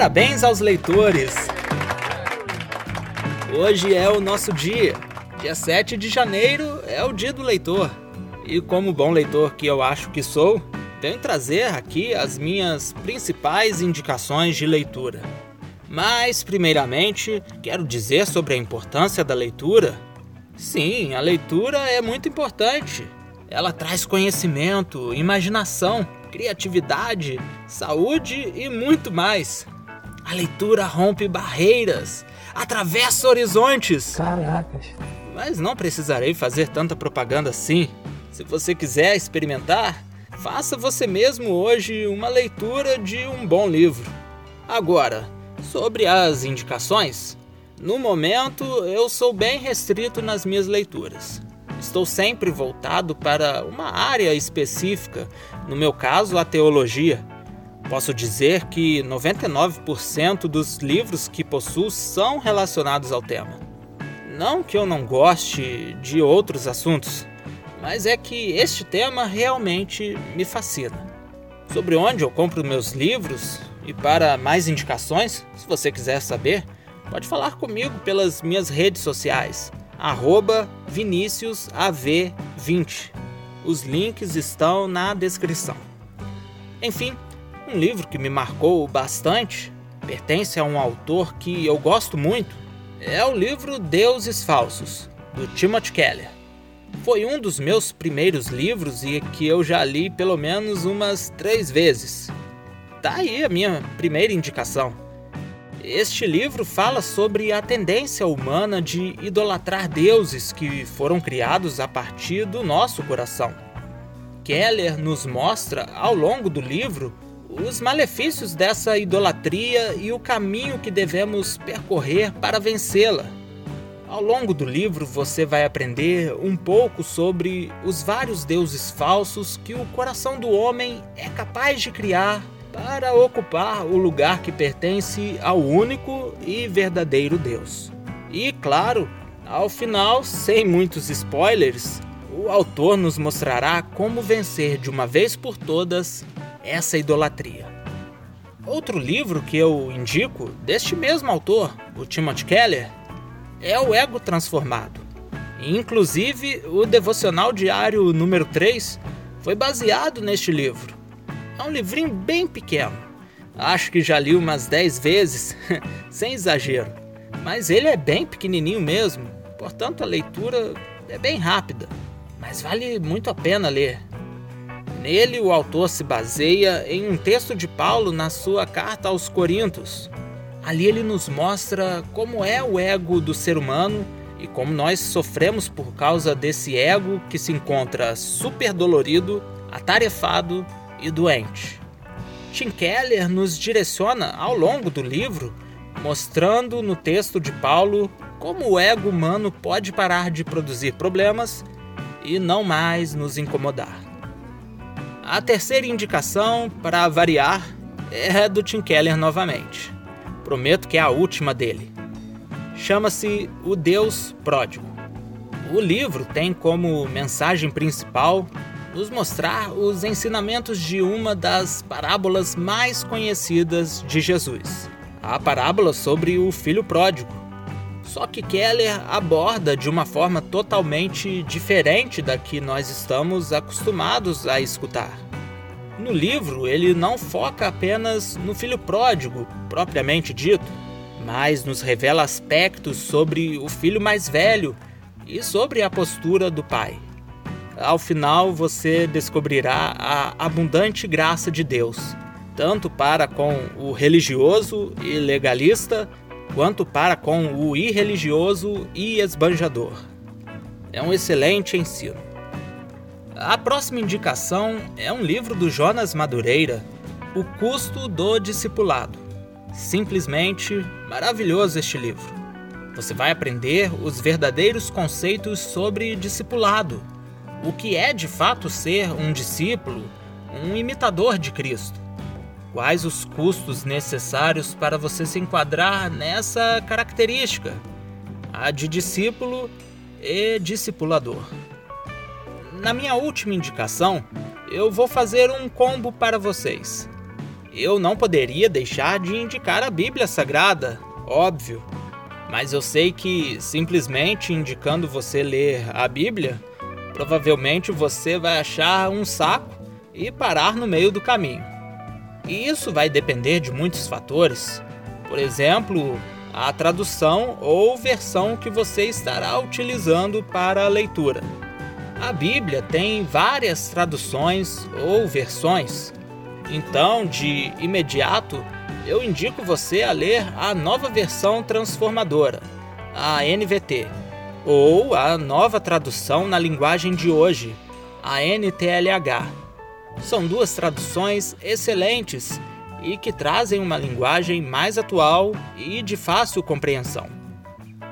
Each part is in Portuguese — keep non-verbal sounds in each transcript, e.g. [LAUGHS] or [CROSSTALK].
Parabéns aos leitores! Hoje é o nosso dia. Dia 7 de janeiro é o dia do leitor. E como bom leitor que eu acho que sou, venho trazer aqui as minhas principais indicações de leitura. Mas, primeiramente, quero dizer sobre a importância da leitura. Sim, a leitura é muito importante. Ela traz conhecimento, imaginação, criatividade, saúde e muito mais. A leitura rompe barreiras, atravessa horizontes. Caracas. Mas não precisarei fazer tanta propaganda assim. Se você quiser experimentar, faça você mesmo hoje uma leitura de um bom livro. Agora, sobre as indicações, no momento eu sou bem restrito nas minhas leituras. Estou sempre voltado para uma área específica, no meu caso, a teologia. Posso dizer que 99% dos livros que possuo são relacionados ao tema. Não que eu não goste de outros assuntos, mas é que este tema realmente me fascina. Sobre onde eu compro meus livros e para mais indicações, se você quiser saber, pode falar comigo pelas minhas redes sociais arroba ViniciusAV20. Os links estão na descrição. Enfim, um livro que me marcou bastante, pertence a um autor que eu gosto muito, é o livro Deuses Falsos, do Timothy Keller. Foi um dos meus primeiros livros e que eu já li pelo menos umas três vezes. Tá aí a minha primeira indicação. Este livro fala sobre a tendência humana de idolatrar deuses que foram criados a partir do nosso coração. Keller nos mostra, ao longo do livro, os malefícios dessa idolatria e o caminho que devemos percorrer para vencê-la. Ao longo do livro, você vai aprender um pouco sobre os vários deuses falsos que o coração do homem é capaz de criar para ocupar o lugar que pertence ao único e verdadeiro Deus. E claro, ao final, sem muitos spoilers, o autor nos mostrará como vencer de uma vez por todas essa idolatria. Outro livro que eu indico, deste mesmo autor, o Timothy Keller, é O Ego Transformado. Inclusive, o devocional diário número 3 foi baseado neste livro. É um livrinho bem pequeno. Acho que já li umas 10 vezes, [LAUGHS] sem exagero. Mas ele é bem pequenininho mesmo, portanto a leitura é bem rápida, mas vale muito a pena ler. Nele, o autor se baseia em um texto de Paulo na sua carta aos Coríntios. Ali ele nos mostra como é o ego do ser humano e como nós sofremos por causa desse ego que se encontra super dolorido, atarefado e doente. Tim Keller nos direciona ao longo do livro, mostrando no texto de Paulo como o ego humano pode parar de produzir problemas e não mais nos incomodar. A terceira indicação, para variar, é do Tim Keller novamente. Prometo que é a última dele. Chama-se O Deus Pródigo. O livro tem como mensagem principal nos mostrar os ensinamentos de uma das parábolas mais conhecidas de Jesus, a parábola sobre o filho pródigo. Só que Keller aborda de uma forma totalmente diferente da que nós estamos acostumados a escutar. No livro, ele não foca apenas no filho pródigo, propriamente dito, mas nos revela aspectos sobre o filho mais velho e sobre a postura do pai ao final você descobrirá a abundante graça de Deus, tanto para com o religioso e legalista, quanto para com o irreligioso e esbanjador. É um excelente ensino. A próxima indicação é um livro do Jonas Madureira, O Custo do Discipulado. Simplesmente maravilhoso este livro. Você vai aprender os verdadeiros conceitos sobre discipulado o que é de fato ser um discípulo, um imitador de Cristo. Quais os custos necessários para você se enquadrar nessa característica, a de discípulo e discipulador? Na minha última indicação, eu vou fazer um combo para vocês. eu não poderia deixar de indicar a Bíblia Sagrada, óbvio. Mas eu sei que simplesmente indicando você ler a Bíblia, provavelmente você vai achar um saco e parar no meio do caminho. E isso vai depender de muitos fatores. Por exemplo, a tradução ou versão que você estará utilizando para a leitura. A Bíblia tem várias traduções ou versões. Então, de imediato, eu indico você a ler a nova versão transformadora, a NVT, ou a nova tradução na linguagem de hoje, a NTLH. São duas traduções excelentes e que trazem uma linguagem mais atual e de fácil compreensão.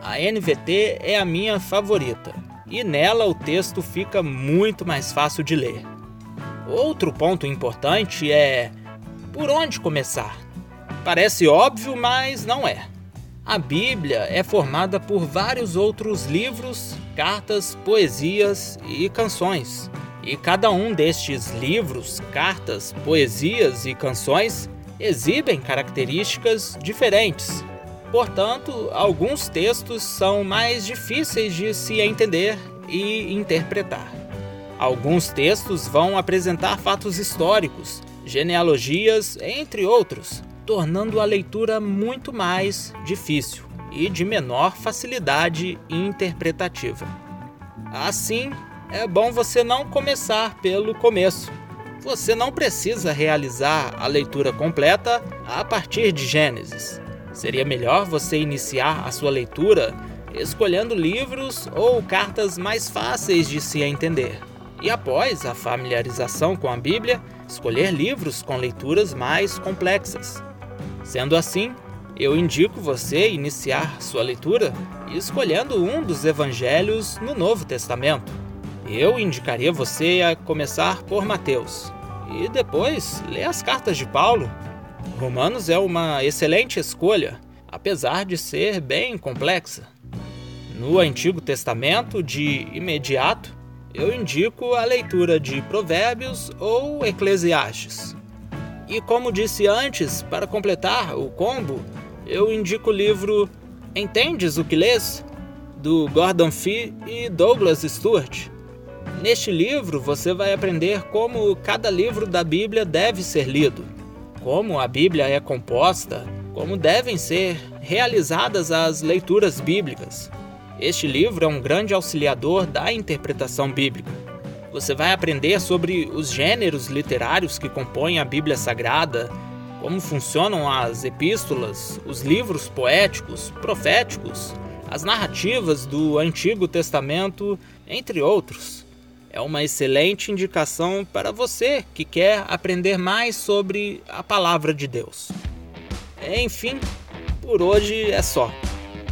A NVT é a minha favorita e nela o texto fica muito mais fácil de ler. Outro ponto importante é por onde começar. Parece óbvio, mas não é. A Bíblia é formada por vários outros livros, cartas, poesias e canções. E cada um destes livros, cartas, poesias e canções exibem características diferentes. Portanto, alguns textos são mais difíceis de se entender e interpretar. Alguns textos vão apresentar fatos históricos, genealogias, entre outros, tornando a leitura muito mais difícil e de menor facilidade interpretativa. Assim, é bom você não começar pelo começo você não precisa realizar a leitura completa a partir de Gênesis. Seria melhor você iniciar a sua leitura escolhendo livros ou cartas mais fáceis de se entender. E após a familiarização com a Bíblia, escolher livros com leituras mais complexas. Sendo assim, eu indico você iniciar sua leitura escolhendo um dos evangelhos no Novo Testamento. Eu indicaria você a começar por Mateus e depois ler as cartas de Paulo. Romanos é uma excelente escolha, apesar de ser bem complexa. No Antigo Testamento, de imediato, eu indico a leitura de Provérbios ou Eclesiastes. E como disse antes, para completar o combo, eu indico o livro Entendes o que lês? do Gordon Fee e Douglas Stewart. Neste livro você vai aprender como cada livro da Bíblia deve ser lido, como a Bíblia é composta, como devem ser realizadas as leituras bíblicas. Este livro é um grande auxiliador da interpretação bíblica. Você vai aprender sobre os gêneros literários que compõem a Bíblia Sagrada, como funcionam as epístolas, os livros poéticos, proféticos, as narrativas do Antigo Testamento, entre outros é uma excelente indicação para você que quer aprender mais sobre a palavra de Deus. Enfim, por hoje é só.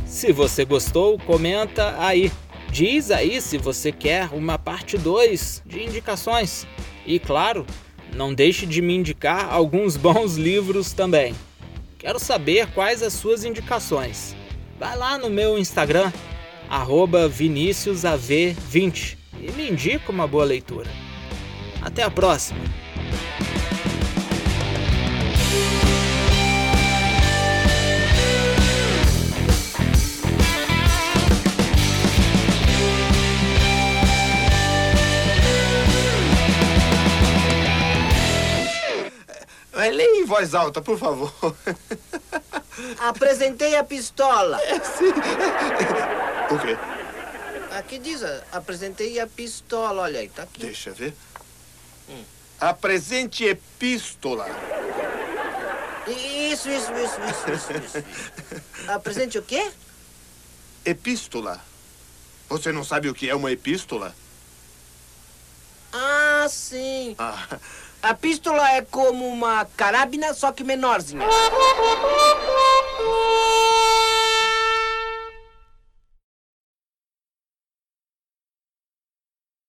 Se você gostou, comenta aí. Diz aí se você quer uma parte 2 de indicações. E claro, não deixe de me indicar alguns [LAUGHS] bons livros também. Quero saber quais as suas indicações. Vai lá no meu Instagram, viniciusav20 e me indica uma boa leitura. Até a próxima! Leia em voz alta, por favor. Apresentei a pistola. É, [LAUGHS] sim. O quê? Aqui diz, apresentei a pistola, olha aí, tá aqui. Deixa ver. Hum. Apresente epístola. Isso, isso, isso, isso, isso, isso. [LAUGHS] Apresente o quê? Epístola. Você não sabe o que é uma epístola? Ah, sim. Ah. A pístola é como uma carabina, só que menorzinha. [LAUGHS]